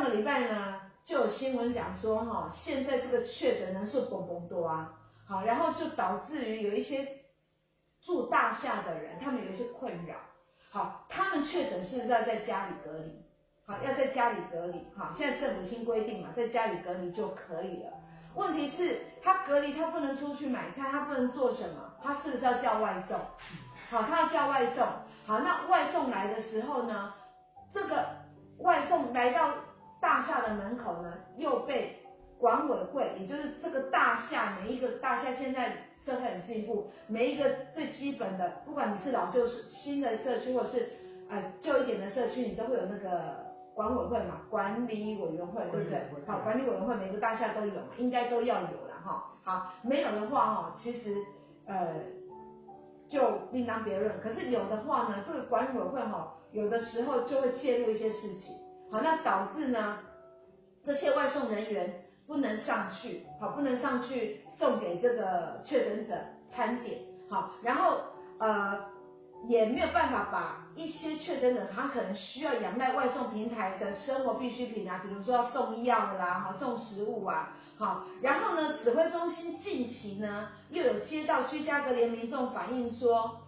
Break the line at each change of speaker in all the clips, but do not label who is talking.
上个礼拜呢，就有新闻讲说哈，现在这个确诊人数蹦蹦多啊，好，然后就导致于有一些住大厦的人，他们有一些困扰，好，他们确诊是不是要在家里隔离？好，要在家里隔离，好，现在政府新规定嘛，在家里隔离就可以了。问题是，他隔离他不能出去买菜，他不能做什么？他是不是要叫外送？好，他要叫外送。好，那外送来的时候呢，这个外送来到大厦的门口呢，又被管委会，也就是这个大厦每一个大厦现在社会很进步，每一个最基本的，不管你是老旧是新的社区，或是呃旧一点的社区，你都会有那个。管委会嘛，管理委员会对不对？好，管理委员会每个大厦都有嘛，应该都要有了哈。好，没有的话哈，其实呃就另当别论。可是有的话呢，这个管委会哈，有的时候就会介入一些事情，好，那导致呢这些外送人员不能上去，好，不能上去送给这个确诊者餐点，好，然后呃。也没有办法把一些确诊者，他可能需要仰赖外送平台的生活必需品啊，比如说要送药啦，哈，送食物啊，好，然后呢，指挥中心近期呢又有接到居家隔离民众反映说，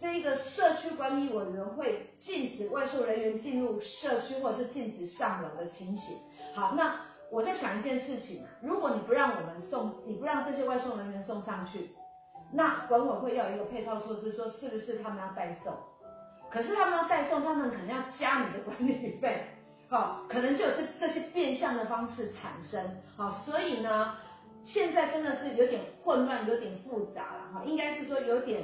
这一个社区管理委员会禁止外送人员进入社区或者是禁止上楼的情形。好，那我在想一件事情，如果你不让我们送，你不让这些外送人员送上去。那管委会要有一个配套措施，说是不是他们要代送？可是他们要代送，他们可能要加你的管理费，好，可能就有这这些变相的方式产生，好，所以呢，现在真的是有点混乱，有点复杂了，哈，应该是说有点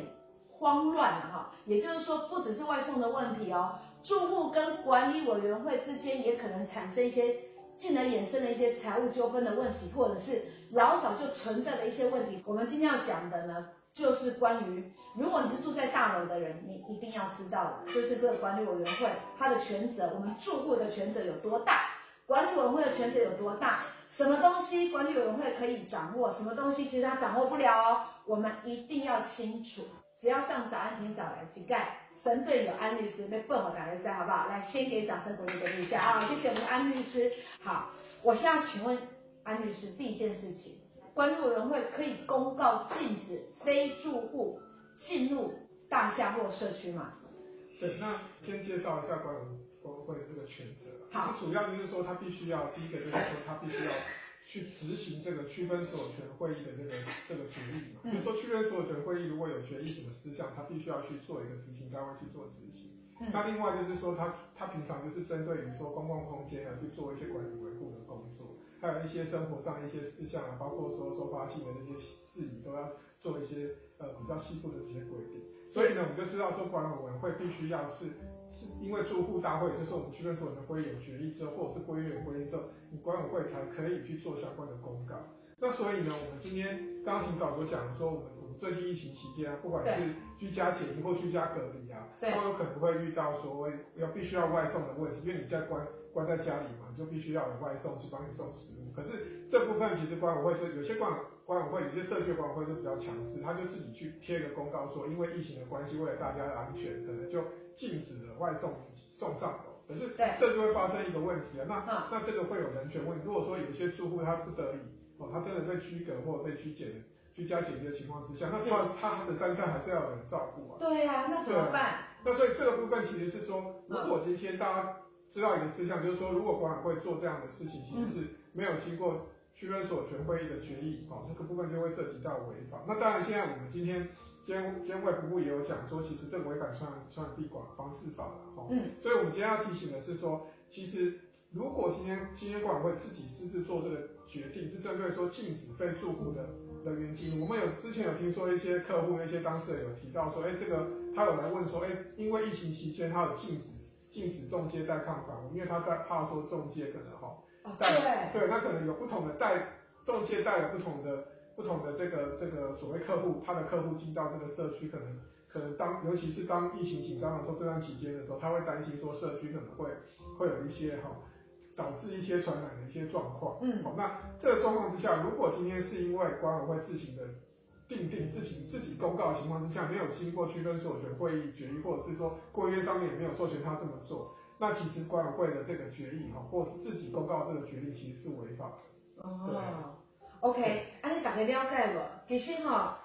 慌乱了，哈，也就是说不只是外送的问题哦，住户跟管理委员会之间也可能产生一些进而衍生的一些财务纠纷的问题，或者是老早就存在的一些问题。我们今天要讲的呢。就是关于，如果你是住在大楼的人，你一定要知道的，就是这个管理委员会它的权责，我们住户的权责有多大，管理委员会的权责有多大，什么东西管理委员会可以掌握，什么东西其实他掌握不了哦，我们一定要清楚。只要上早安听早来乞丐神队友安律师那笨我打来在好不好？来，先给掌声鼓励鼓励一下啊！谢谢我们的安律师。好，我现在请问安律师第一件事情。管理委员会可以公告禁止非住户进入大厦或社区吗？
对，那先介绍一下管委会这个权责。
好，
主要就是说，他必须要第一个就是说，他必须要去执行这个区分所有权会议的这个这个决议嘛。嗯。就说区分所有权会议如果有决议什么事项，他必须要去做一个执行单位去做执行。嗯。那另外就是说，他他平常就是针对于说公共空间啊去做一些管理维护的工作。还有一些生活上一些事项啊，包括说收发信的那些事宜，都要做一些呃比较细部的这些规定。所以呢，我们就知道说，管委会必须要是是因为住户大会，就是我们区分所有权会有决议之后，或者是规约规定之后，你管委会才可以去做相关的公告。那所以呢，我们今天刚刚挺早就讲说，我们我们最近疫情期间，不管是居家检疫或居家隔离啊，都有可能会遇到所谓要必须要外送的问题，因为你在关关在家里嘛，你就必须要有外送去帮你送食物。可是这部分其实管委会就有些管管委会，有些社区管委会就比较强势，他就自己去贴一个公告说，因为疫情的关系，为了大家的安全，可能就禁止了外送送上楼。可是这就会发生一个问题啊，那那这个会有人权问题。如果说有些住户他不得已。哦，他真的被居隔或者被拘检、居家检疫的情况之下，那他他的三餐还是要有人照顾啊。
对呀、啊，那怎么办？
那所以这个部分其实是说，如果今天大家知道一个事项，就是说，如果管委会做这样的事情，其实是没有经过区分所有权会议的决议，哦，这个部分就会涉及到违法。那当然，现在我们今天监监卫福部也有讲说，其实这个违反传染传染病防防治法了，哈。嗯。所以我们今天要提醒的是说，其实如果今天今天管委会自己私自做这个。决定是针对说禁止非住户的人员进入。我们有之前有听说一些客户、一些当事人有提到说，哎，这个他有来问说，哎，因为疫情期间他有禁止禁止中介带看房，因为他在怕说中介可能哈，带对，那可能有不同的带仲介带了不同的不同的这个这个所谓客户，他的客户进到这个社区，可能可能当尤其是当疫情紧张的时候，这段期间的时候，他会担心说社区可能会会有一些哈。导致一些传染的一些状况，嗯，好，那这个状况之下，如果今天是因为管委会自行的定定、自行自己公告的情况之下，没有经过区分所有权会议决议，或者是说规约上面也没有授权他这么做，那其实管委会的这个决议哈，或是自己公告这个决议，其实是违法的。
哦，OK，啊，你大概了解无，其实哈。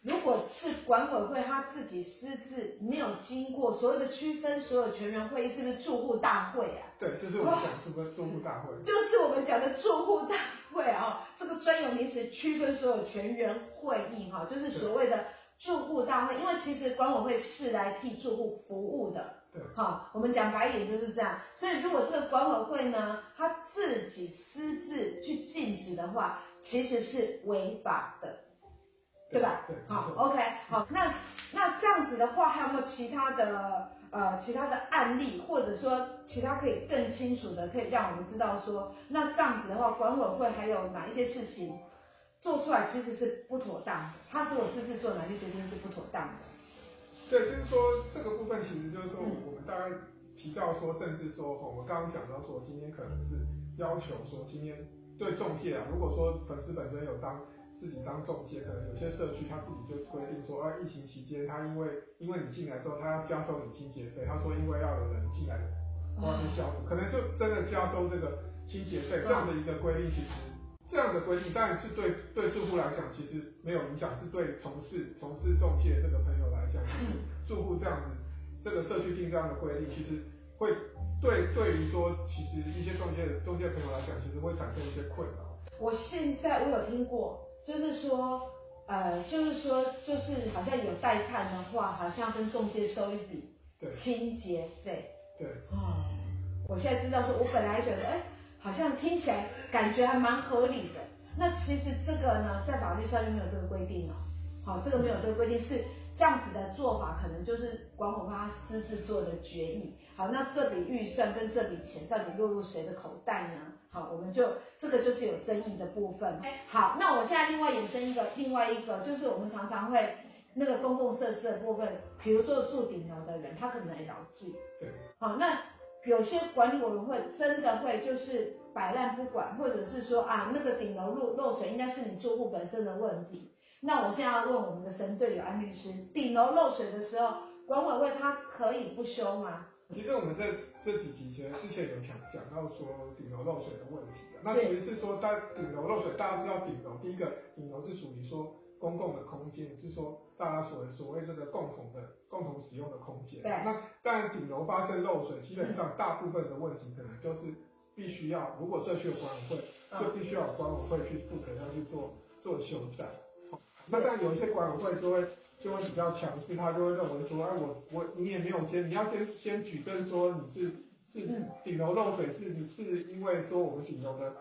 如果是管委会他自己私自没有经过所谓的区分所有权人会议，是不是住户大会啊？
对，就是我们讲是不是住户大会。
就是我们讲的住户大会啊，这个专有名词区分所有权人会议哈，就是所谓的住户大会。因为其实管委会是来替住户服务的。
对。
好，我们讲白一点就是这样。所以如果这个管委会呢，他自己私自去禁止的话，其实是违法的。对吧？
对，
好，OK，好，那那这样子的话，还有没有其他的呃其他的案例，或者说其他可以更清楚的，可以让我们知道说，那这样子的话，管委会还有哪一些事情做出来其实是不妥当的？他如果私自做哪些决定是不妥当的？
对，就是说这个部分其实就是说，我们大概提到说，甚至说，哈，我刚刚讲到说，今天可能是要求说，今天对中介啊，如果说粉丝本身有当。自己当中介，可能有些社区他自己就规定说，啊，疫情期间他因为因为你进来之后，他要加收你清洁费。他说因为要有人进来帮你消毒，可能就真的加收这个清洁费这样的一个规定。其实这样的规定，当然是对对住户来讲其实没有影响，是对从事从事中介这个朋友来讲，就是住户这样子这个社区定这样的规定，其实会对对于说其实一些中介中介朋友来讲，其实会产生一些困扰。
我现在我有听过。就是说，呃，就是说，就是好像有代看的话，好像跟中介收一笔清洁费。
对。
哦，我现在知道说，我本来觉得，哎，好像听起来感觉还蛮合理的。那其实这个呢，在法律上就没有这个规定哦。好，这个没有这个规定是。这样子的做法，可能就是管委会他私自做的决议。好，那这笔预算跟这笔钱到底落入谁的口袋呢？好，我们就这个就是有争议的部分。好，那我现在另外衍生一个，另外一个就是我们常常会那个公共设施的部分，比如说住顶楼的人，他可能也老住。
对。
好，那有些管理委员会真的会就是摆烂不管，或者是说啊，那个顶楼漏漏水应该是你住户本身的问题。那我现在要问我们的神队友安律师，顶楼漏水的时候，管委会他可以不修吗？
其实我们在这几集前之前有讲讲到说顶楼漏水的问题的，那其实是说在顶楼漏水，大家知道顶楼第一个顶楼是属于说公共的空间，是说大家所所谓这个共同的共同使用的空间。
对。
那但顶楼发生漏水，基本上大部分的问题可能就是必须要，如果社区有管委会，就必须要有管委会去负责要去做做修缮。那但有一些管委会就会就会比较强势，他就会认为说，哎，我我你也没有先，你要先先举证说你是是顶楼漏水是是因为说我们顶楼的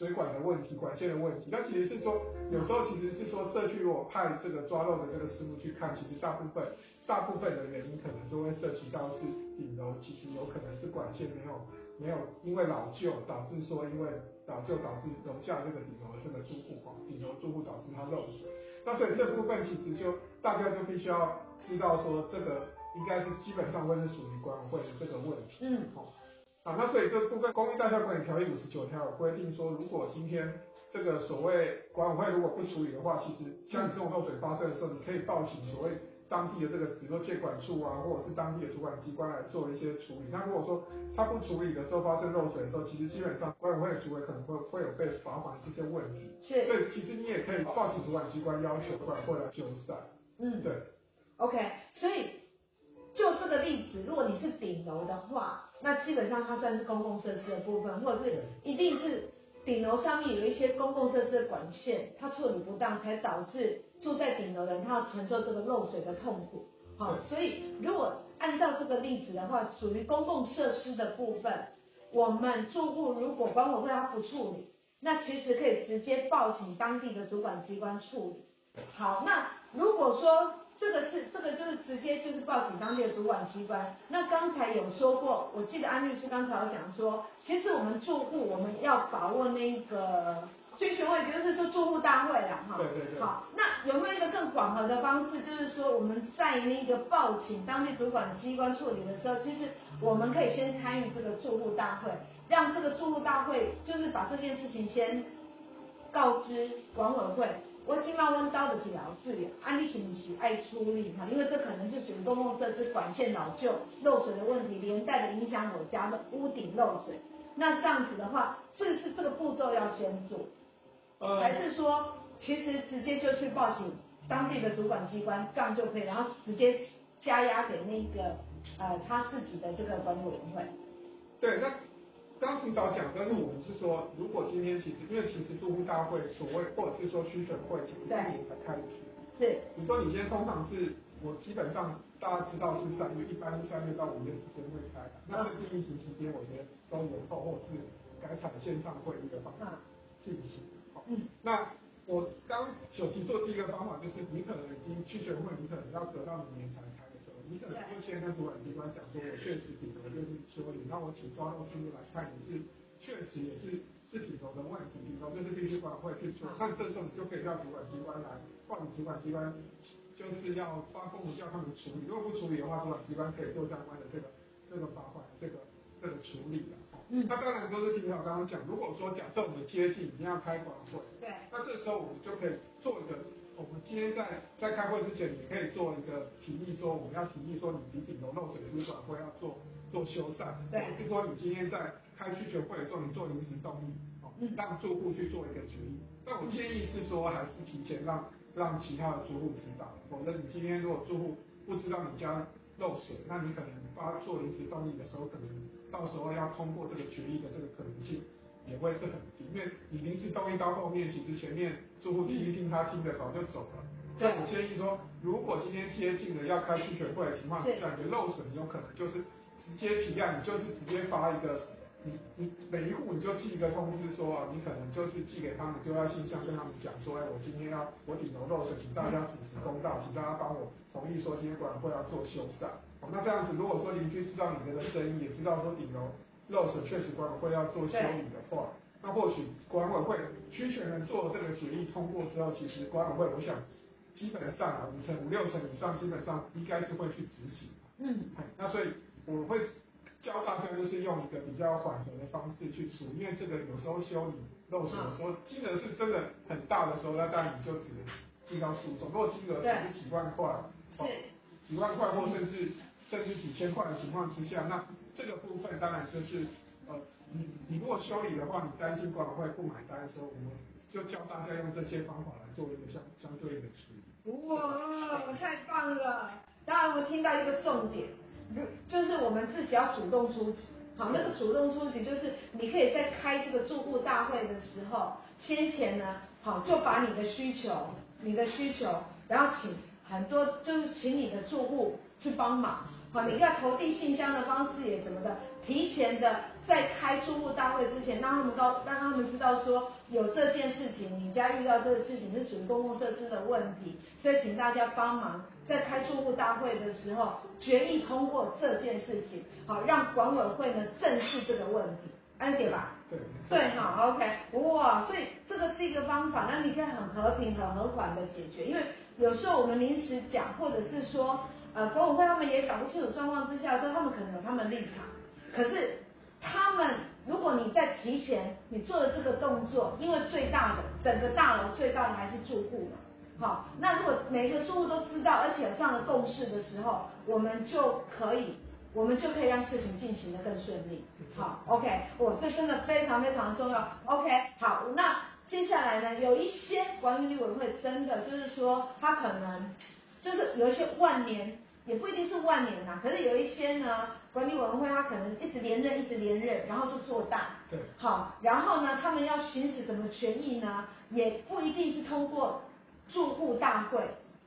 水管的问题、管线的问题。那其实是说有时候其实是说社区如果派这个抓漏的这个师傅去看，其实大部分大部分的原因可能都会涉及到是顶楼其实有可能是管线没有没有因为老旧导致说因为老旧导致楼下这个顶楼的这个住户哈，顶楼住户导致它漏水。那所以这部分其实就大家就必须要知道说，这个应该是基本上会是属于管委会的这个问题。
嗯，
好，啊，那所以这部分《公益大厦管理条例》五十九条有规定说，如果今天这个所谓管委会如果不处理的话，其实像这种漏水发生的时候，你可以报请所谓。当地的这个，比如说建管处啊，或者是当地的主管机关来做一些处理。那如果说他不处理的时候，发生漏水的时候，其实基本上管委会的主委可能会会有被罚款这些问题。
是。
对，其实你也可以报请主管机关要求管委会来修缮。
嗯，
对。
OK，所以就这个例子，如果你是顶楼的话，那基本上它算是公共设施的部分，或者是一定是顶楼上面有一些公共设施的管线，它处理不当，才导致。住在顶楼的人，他要承受这个漏水的痛苦，好，所以如果按照这个例子的话，属于公共设施的部分，我们住户如果管委会他不处理，那其实可以直接报请当地的主管机关处理。好，那如果说这个是这个就是直接就是报请当地的主管机关，那刚才有说过，我记得安律师刚才有讲说，其实我们住户我们要把握那个。追询问就是说住户大会了哈，
对对对。
好，那有没有一个更广和的方式，就是说我们在那个报请当地主管机关处理的时候，其实我们可以先参与这个住户大会，让这个住户大会就是把这件事情先告知管委会，我今晚温刀的是老师啊，你是不是爱处理哈？因为这可能是属于公共设施管线老旧漏水的问题，连带的影响我家的屋顶漏水。那这样子的话，是不是这个步骤要先做？呃，还是说其实直接就去报警当地的主管机关，这样就可以，然后直接加压给那个呃他自己的这个管理委员会？
对，那。刚提早讲，但是我们是说，如果今天其实，因为其实住户大会所谓，或者是说区选会，其实今年才开一次。
是。
你说你今天通常是，我基本上大家知道是三月，一般是三月到五月之间会开的。那这个疫情期间，我觉得都延后，或是改采线上会议的方式进行。好。嗯。那我刚首先做第一个方法，就是你可能已经区选会，你可能要得到明年才开。你可能就先跟主管机关讲说，我确实顶楼就是修理，那我请抓漏师傅来看，你是确实也是是顶楼的问题，顶楼就是必须管会去做，那这时候你就可以让主管机关来，或者主管机关就是要发公文叫他们处理，如果不处理的话，主管机关可以做相关的这个这个罚款这个这个处理的。嗯，那当然都是听我刚刚讲，如果说假设我们接近一定要开管会，
对，
那这时候我们就可以做一个。今天在在开会之前，你可以做一个提议，说我们要提议说，你顶楼漏水是管会要做做修缮，或者是说你今天在开区权会的时候，你做临时动议，哦，让住户去做一个决议。但我建议是说，还是提前让让其他的住户知道，否则你今天如果住户不知道你家漏水，那你可能发做临时动议的时候，可能到时候要通过这个决议的这个可能性。也会是很低，因为你临时动议到后面，其实前面住户听一听，他听得早就走了。所以我建议说，如果今天接近了要开区权会的情况感觉，漏水，有可能就是直接提案，你就是直接发一个，你你每一户你就寄一个通知说啊，你可能就是寄给他们，就要信箱跟他们讲说，哎，我今天要我顶楼漏水，请大家主持公道，请大家帮我同意说今天管会要做修缮。好，那这样子，如果说邻居知道你的声音，也知道说顶楼。漏水确实管委会要做修理的话，那或许管委会区权人做这个决议通过之后，其实管委会我想基本上啊五成五六成以上基本上应该是会去执行。嗯，那所以我会教大家就是用一个比较缓和的方式去处理，因为这个有时候修理漏水的时候金额是真的很大的时候，那当然你就只能进到诉讼。如果金额只是几万块，哦，几万块或甚至甚至几千块的情况之下，那。这个部分当然就是，呃，你你如果修理的话，你担心管委会不买单的时候，我们就教大家用这些方法来做一个相相对应的处理。
哇，太棒了！当然，我听到一个重点，就是我们自己要主动出击。好，那个主动出击就是你可以在开这个住户大会的时候，先前呢，好就把你的需求，你的需求，然后请很多就是请你的住户去帮忙。好，你要投递信箱的方式也什么的，提前的在开住户大会之前，让他们告，让他们知道说有这件事情，你家遇到这个事情是属于公共设施的问题，所以请大家帮忙在开住户大会的时候决议通过这件事情，好，让管委会呢正视这个问题，安解吧？对，对，好，OK，哇，所以这个是一个方法，那你可以很和平、很和缓的解决，因为有时候我们临时讲，或者是说。呃，管委会他们也搞不清楚状况之下，说他们可能有他们的立场，可是他们如果你在提前你做的这个动作，因为最大的整个大楼最大的还是住户嘛，好，那如果每一个住户都知道，而且有这样的共识的时候，我们就可以，我们就可以让事情进行的更顺利。好，OK，我这真的非常非常重要。OK，好，那接下来呢，有一些管理委员会真的就是说他可能。就是有一些万年，也不一定是万年呐，可是有一些呢，管理委员会他可能一直连任，一直连任，然后就做大。对。好，然后呢，他们要行使什么权益呢？也不一定是通过住户大会，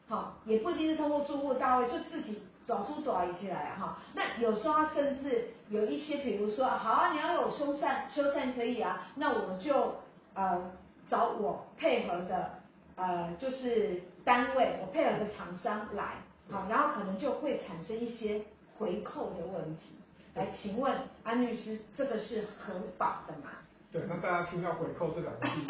好，也不一定是通过住户大会，就自己找出爪一起来啊哈。那有时候他甚至有一些，比如说，好啊，你要有修缮，修缮可以啊，那我就呃找我配合的呃就是。单位，我配合的厂商来，好，然后可能就会产生一些回扣的问题。来，请问安律师，这个是合法的吗？
对，那大家听到回扣这两个字，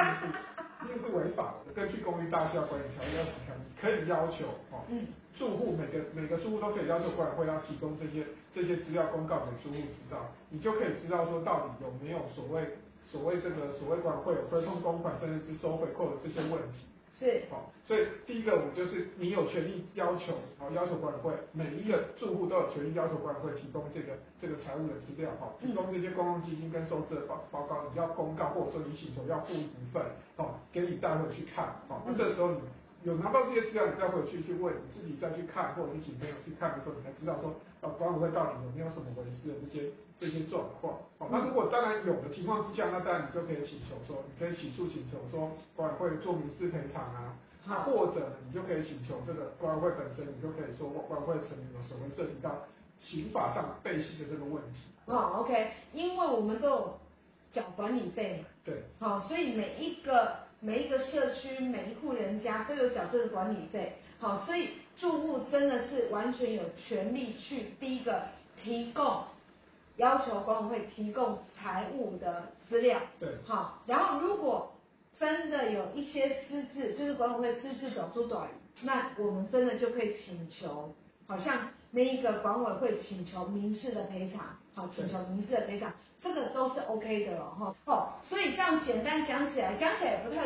一定是违法的。根据《公寓大厦管理条例》二十条，可以要求哦，嗯，住户每个每个住户都可以要求管委会要提供这些这些资料公告给住户知道，你就可以知道说到底有没有所谓所谓这个所谓管委会有合同公款甚至是收回扣的这些问题。
是。
好，所以第一个我们就是你有权利要求，好，要求管委会每一个住户都有权利要求管委会提供这个这个财务的资料，哦，提供这些公共基金跟收支的报报告，你要公告或者说你请求要付一部分，好，给你带回去看，好，那这时候你。有拿到这些资料，你再回去去问，你自己再去看，或者你请朋友去看的时候，你才知道说，呃，管委会到底有没有什么违事的这些这些状况。好，那如果当然有的情况之下，那当然你就可以请求说，你可以起诉请求说，管委会做民事赔偿啊，好，或者你就可以请求这个管委会本身，你就可以说，管委会成员有所谓涉及到刑法上背信的这个问题。
哦，OK，因为我们都有缴管理费嘛。
对。
好，所以每一个。每一个社区每一户人家都有缴这个管理费，好，所以住户真的是完全有权利去第一个提供，要求管委会提供财务的资料，
对，
好，然后如果真的有一些私自，就是管委会私自走出短，那我们真的就可以请求，好像那一个管委会请求民事的赔偿，好，请求民事的赔偿。这个都是 OK 的了哈，哦，所以这样简单讲起来，讲起来也不太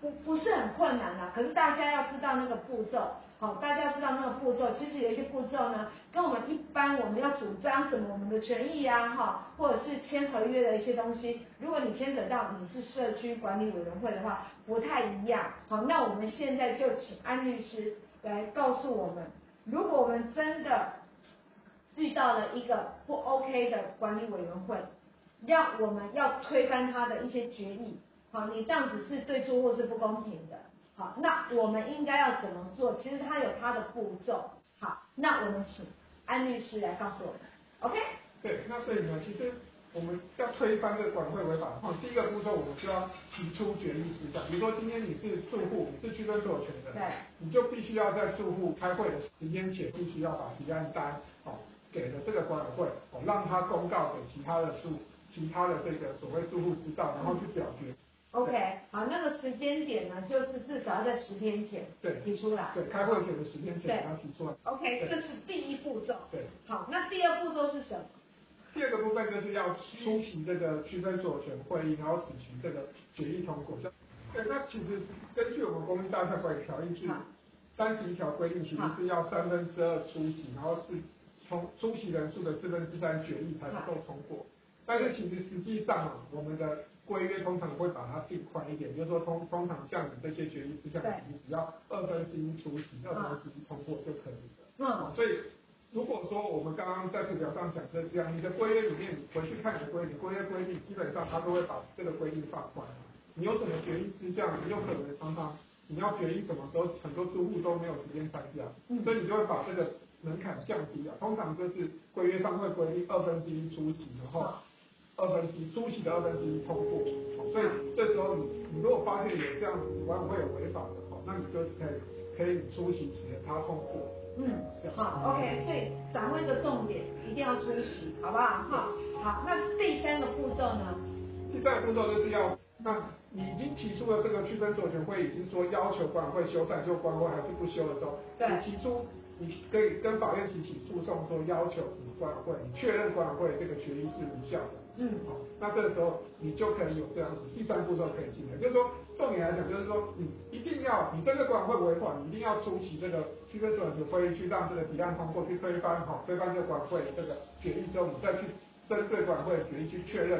不不是很困难呐。可是大家要知道那个步骤，好，大家要知道那个步骤，其实有一些步骤呢，跟我们一般我们要主张什么我们的权益呀，哈，或者是签合约的一些东西，如果你牵扯到你是社区管理委员会的话，不太一样。好，那我们现在就请安律师来告诉我们，如果我们真的遇到了一个不 OK 的管理委员会。让我们要推翻他的一些决议，好，你这样子是对住户是不公平的，好，那我们应该要怎么做？其实他有他的步骤，好，那我们请安律师来告诉我们，OK？
对，那所以呢，其实我们要推翻这个管会违法的话，第一个步骤我们就要提出决议事项，比如说今天你是住户，你是区分所有权的，
对，
你就必须要在住户开会的时间前，必须要把提案单，哦，给了这个管委会，哦，让他公告给其他的住。其他的这个所谓住户知道，然后去表决。
OK，好，那个时间点呢，就是至少要在十天前对提出来。
对，开会前的十天前要提出来。
OK，这是第一步骤。
对。
好，那第二步骤是什么？
第二个部分就是要出席这个区分所有权会议，然后使行这个决议通过。对，那其实根据我们公寓大厦管理条例是三十一条规定，其实是要三分之二出席，然后是从出席人数的四分之三决议才能够通过。但是其实实际上啊，我们的规约通常会把它定宽一点，就是说通通常像你这些决议事项，你只要二分之一出席，二分之一通过就可以了。嗯。所以如果说我们刚刚在图表上讲的这样，你的规约里面，你回去看你的规定，规约规定基本上它都会把这个规定放宽。你有什么决议事项，你有可能常常你要决议什么时候，很多租户都没有时间参加，所以你就会把这个门槛降低了。通常就是规约上会规定二分之一出席，然后。二分之一出席的二分之一通过，所以这时候你你如果发现有这样子管委会有违法的，话，那你就可以可以出席请他通过。
嗯，好，OK，所以掌握一个重点，一定要出席，好不好？哈，好，那第三个步骤呢？
第三个步骤就是要，那你已经提出了这个区分所有权会已经说要求管委会修缮，就管委会还是不修的时候，你提出。你可以跟法院提起诉讼，说要求你管委会，你确认管委会这个决议是无效的。嗯，好，那这个时候你就可以有这样子第三步骤可以进来，就是说重点来讲，就是说你一定要，你真的管委会违法，你一定要出席这个区分所有权会议，去让这个提案通过，去推翻，好，推翻这个管委会这个决议之后，你再去针对管委会的决议去确认，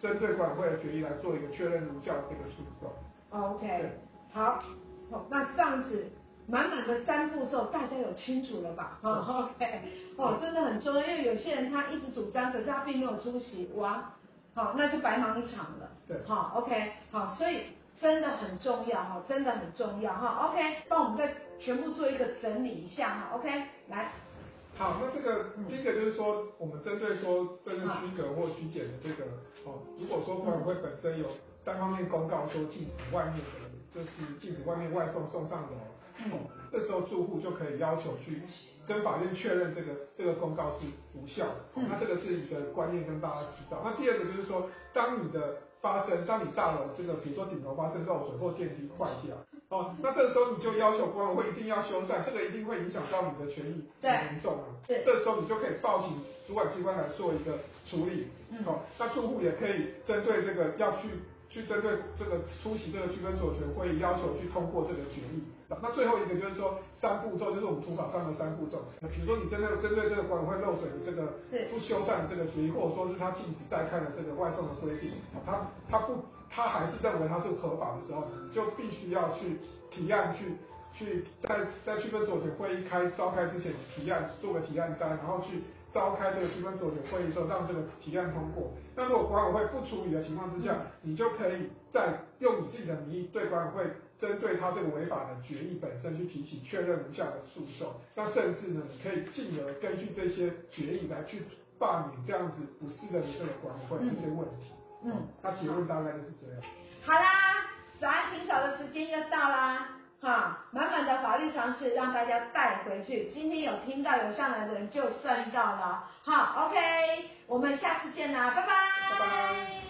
针对管委会的决议来做一个确认无效的这个诉讼。
OK，对好，好，那这样子。满满的三步骤，大家有清楚了吧？哈、哦、OK，哦，真的很重要，因为有些人他一直主张，可是他并没有出席，哇，好，那就白忙一场了。对，好 OK，好，所以真的很重要哈，真的很重要哈。OK，帮我们再全部做一个整理一下哈。OK，来。
好，那这个第一个就是说，我们针对说这个区隔或区减的这个，哦，如果说管委会本身有单方面公告说禁止外面的，就是禁止外面外送送上的。哦，这时候住户就可以要求去跟法院确认这个这个公告是无效的。哦，那这个是一个观念跟大家知道。那第二个就是说，当你的发生，当你大楼这个比如说顶楼发生漏水或电梯坏掉，哦，那这个时候你就要求管委会一定要修缮，这个一定会影响到你的权益很严重啊。对，这时候你就可以报警主管机关来做一个处理。
嗯。
好，那住户也可以针对这个要去去针对这个出席这个区分所有权会议要求去通过这个决议。那最后一个就是说三步骤，就是我们图法上的三步骤。比如说你针对针对这个管委会漏水的这个不修缮的这个决议，或者说是他禁止带看的这个外送的规定，他他不他还是认为他是合法的时候，你就必须要去提案去去在在区分所有权会议开召开之前提案做个提案单，然后去召开这个区分所有权会议的时候让这个提案通过。那如果管委会不处理的情况之下，你就可以再用你自己的名义对管委会。针对他这个违法的决议本身去提起确认无效的诉讼，那甚至呢，你可以进而根据这些决议来去罢免这样子不适任的这个管委会这些问题。
嗯，
那结论大概就是这样。
好啦，早安霆嫂的时间又到啦，哈，满满的法律常识让大家带回去。今天有听到有上来的人就算到了，好，OK，我们下次见啦，拜拜。
拜拜。